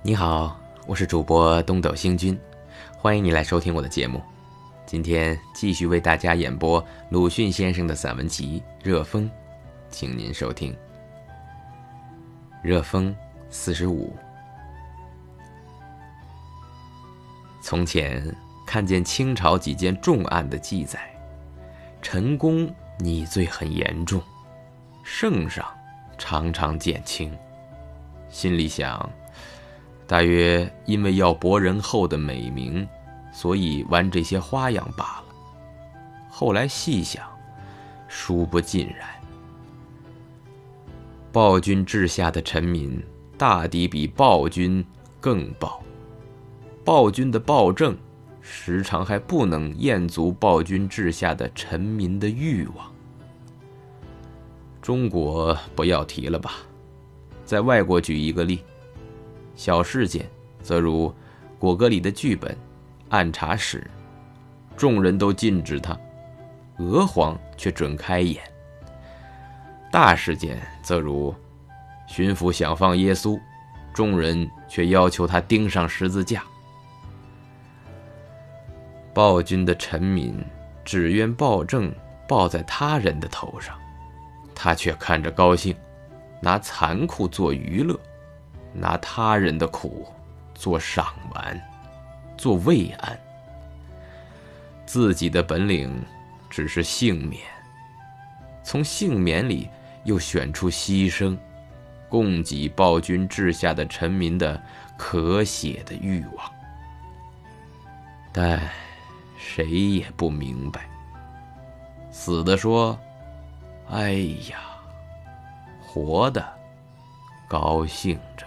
你好，我是主播东斗星君，欢迎你来收听我的节目。今天继续为大家演播鲁迅先生的散文集《热风》，请您收听《热风》四十五。从前看见清朝几件重案的记载，陈公拟罪很严重，圣上常常减轻，心里想。大约因为要博人后的美名，所以玩这些花样罢了。后来细想，殊不尽然。暴君治下的臣民，大抵比暴君更暴。暴君的暴政，时常还不能验足暴君治下的臣民的欲望。中国不要提了吧，在外国举一个例。小事件，则如果戈里的剧本《暗查使》，众人都禁止他，娥皇却准开演；大事件，则如巡抚想放耶稣，众人却要求他钉上十字架。暴君的臣民只愿暴政报在他人的头上，他却看着高兴，拿残酷做娱乐。拿他人的苦做赏玩，做慰安，自己的本领只是幸免，从幸免里又选出牺牲，供给暴君治下的臣民的可写的欲望。但谁也不明白，死的说：“哎呀！”活的高兴着。